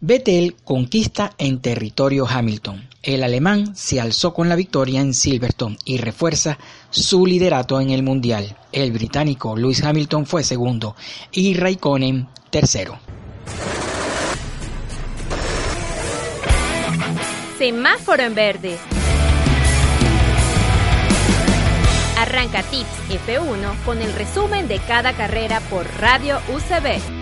Vettel conquista en territorio Hamilton. El alemán se alzó con la victoria en Silverstone y refuerza su liderato en el Mundial. El británico Lewis Hamilton fue segundo y Raikkonen tercero. Semáforo en verde. Arranca Tips F1 con el resumen de cada carrera por Radio UCB.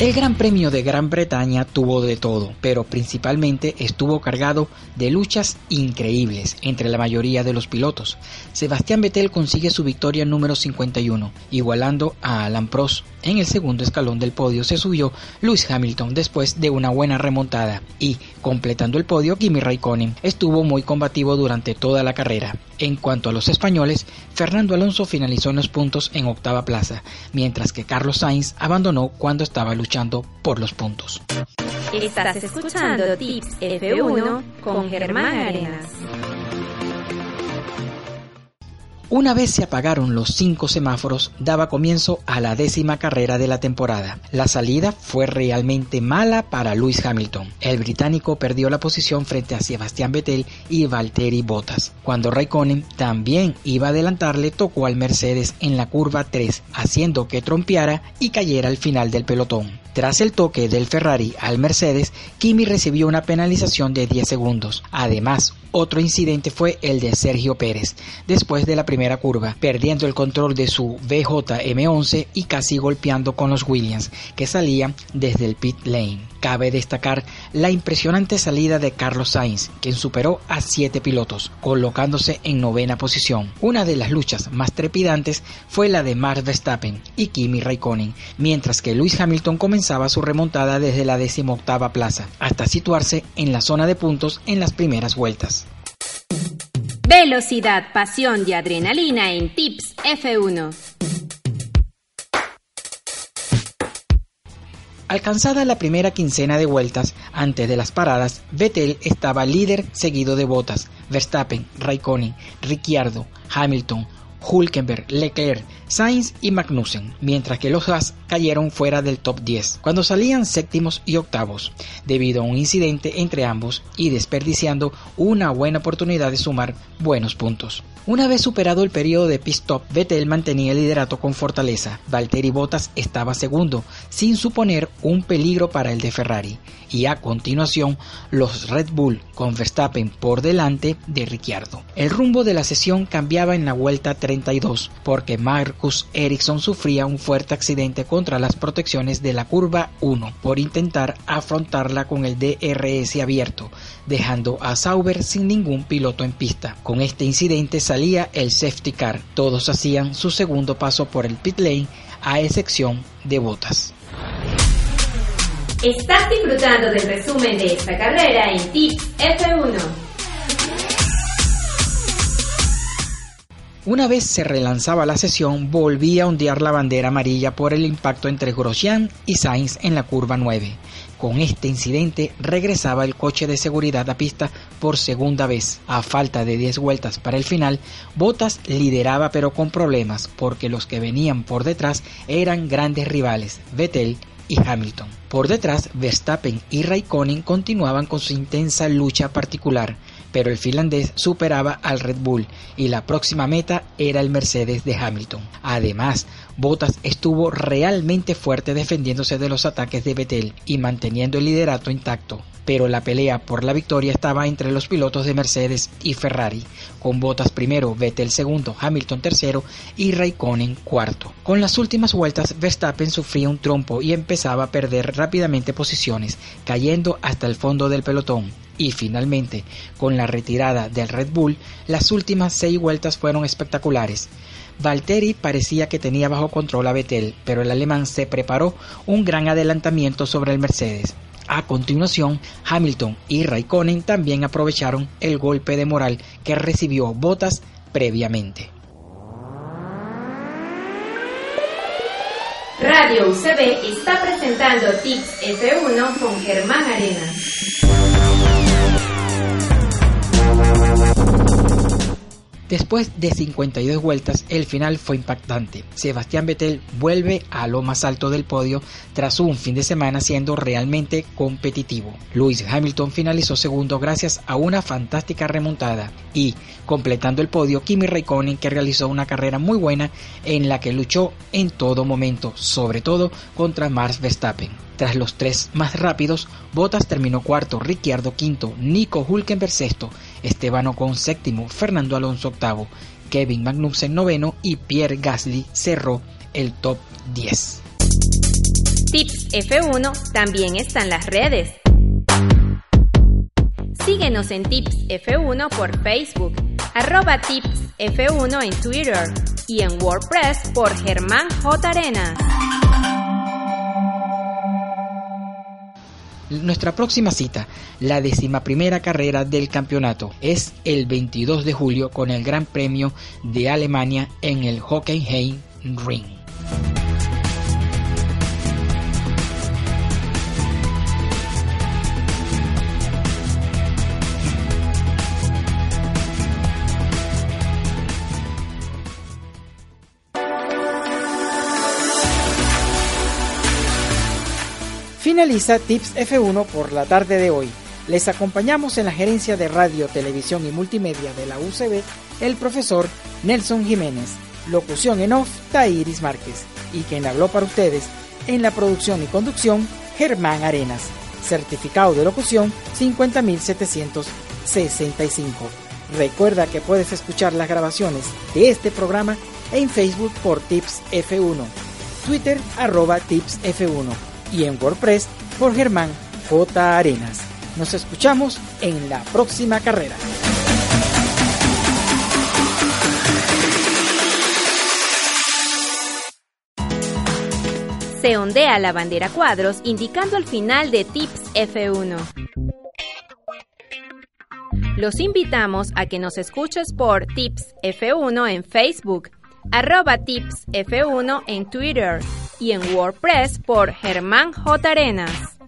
El Gran Premio de Gran Bretaña tuvo de todo, pero principalmente estuvo cargado de luchas increíbles entre la mayoría de los pilotos. Sebastián Vettel consigue su victoria número 51, igualando a Alan Prost. En el segundo escalón del podio se subió Lewis Hamilton después de una buena remontada y, completando el podio, Kimi Raikkonen estuvo muy combativo durante toda la carrera. En cuanto a los españoles, Fernando Alonso finalizó en los puntos en octava plaza, mientras que Carlos Sainz abandonó cuando estaba luchando por los puntos. Estás escuchando Tips F1 con Germán Arenas. Una vez se apagaron los cinco semáforos, daba comienzo a la décima carrera de la temporada. La salida fue realmente mala para Lewis Hamilton. El británico perdió la posición frente a Sebastián Vettel y Valtteri Bottas. Cuando Raikkonen también iba a adelantarle, tocó al Mercedes en la curva 3, haciendo que trompeara y cayera al final del pelotón. Tras el toque del Ferrari al Mercedes, Kimi recibió una penalización de 10 segundos. Además, otro incidente fue el de Sergio Pérez, después de la primera curva, perdiendo el control de su BJM11 y casi golpeando con los Williams, que salían desde el pit lane. Cabe destacar la impresionante salida de Carlos Sainz, quien superó a siete pilotos, colocándose en novena posición. Una de las luchas más trepidantes fue la de Max Verstappen y Kimi Raikkonen, mientras que Lewis Hamilton comenzaba su remontada desde la decimoctava plaza, hasta situarse en la zona de puntos en las primeras vueltas. Velocidad, pasión y adrenalina en Tips F1. Alcanzada la primera quincena de vueltas antes de las paradas, Vettel estaba líder seguido de Bottas, Verstappen, Raikkonen, Ricciardo, Hamilton, Hulkenberg, Leclerc, Sainz y Magnussen, mientras que los Haas cayeron fuera del top 10 cuando salían séptimos y octavos, debido a un incidente entre ambos y desperdiciando una buena oportunidad de sumar buenos puntos. Una vez superado el periodo de pit stop, Vettel mantenía el liderato con fortaleza. Valtteri Bottas estaba segundo, sin suponer un peligro para el de Ferrari. Y a continuación, los Red Bull con Verstappen por delante de Ricciardo. El rumbo de la sesión cambiaba en la vuelta 32, porque Marcus Ericsson sufría un fuerte accidente contra las protecciones de la curva 1 por intentar afrontarla con el DRS abierto, dejando a Sauber sin ningún piloto en pista. Con este incidente salía el safety car. Todos hacían su segundo paso por el pit lane, a excepción de Botas. Estás disfrutando del resumen de esta carrera en Tips F1. Una vez se relanzaba la sesión, volvía a ondear la bandera amarilla por el impacto entre Grosjean y Sainz en la curva 9. Con este incidente regresaba el coche de seguridad a pista por segunda vez. A falta de 10 vueltas para el final, Bottas lideraba pero con problemas porque los que venían por detrás eran grandes rivales, Vettel y Hamilton. Por detrás, Verstappen y Raikkonen continuaban con su intensa lucha particular pero el finlandés superaba al Red Bull y la próxima meta era el Mercedes de Hamilton. Además, Bottas estuvo realmente fuerte defendiéndose de los ataques de Vettel y manteniendo el liderato intacto. Pero la pelea por la victoria estaba entre los pilotos de Mercedes y Ferrari, con Bottas primero, Vettel segundo, Hamilton tercero y Raikkonen cuarto. Con las últimas vueltas, Verstappen sufría un trompo y empezaba a perder rápidamente posiciones, cayendo hasta el fondo del pelotón. Y finalmente, con la retirada del Red Bull, las últimas seis vueltas fueron espectaculares. Valtteri parecía que tenía bajo control a Vettel, pero el alemán se preparó un gran adelantamiento sobre el Mercedes. A continuación, Hamilton y Raikkonen también aprovecharon el golpe de moral que recibió Bottas previamente. Radio UCB está presentando Tips F1 con Germán Arenas. Después de 52 vueltas, el final fue impactante. Sebastián Vettel vuelve a lo más alto del podio tras un fin de semana siendo realmente competitivo. Lewis Hamilton finalizó segundo gracias a una fantástica remontada y, completando el podio, Kimi Raikkonen que realizó una carrera muy buena en la que luchó en todo momento, sobre todo contra Max Verstappen. Tras los tres más rápidos, Bottas terminó cuarto, Ricciardo quinto, Nico Hulkenberg sexto, Esteban Ocon séptimo, Fernando Alonso octavo, Kevin Magnussen noveno y Pierre Gasly cerró el top 10. Tips F1 también está en las redes. Síguenos en Tips F1 por Facebook, arroba Tips F1 en Twitter y en WordPress por Germán J. Arenas. Nuestra próxima cita, la primera carrera del campeonato, es el 22 de julio con el Gran Premio de Alemania en el Hockenheim Ring. Finaliza Tips F1 por la tarde de hoy. Les acompañamos en la gerencia de radio, televisión y multimedia de la UCB el profesor Nelson Jiménez, locución en off Tairis Márquez y quien habló para ustedes en la producción y conducción Germán Arenas, certificado de locución 50765. Recuerda que puedes escuchar las grabaciones de este programa en Facebook por Tips F1, Twitter arroba Tips F1 y en WordPress por Germán J. Arenas. Nos escuchamos en la próxima carrera. Se ondea la bandera cuadros indicando el final de Tips F1. Los invitamos a que nos escuches por Tips F1 en Facebook, arroba Tips F1 en Twitter y en WordPress por Germán J. Arenas.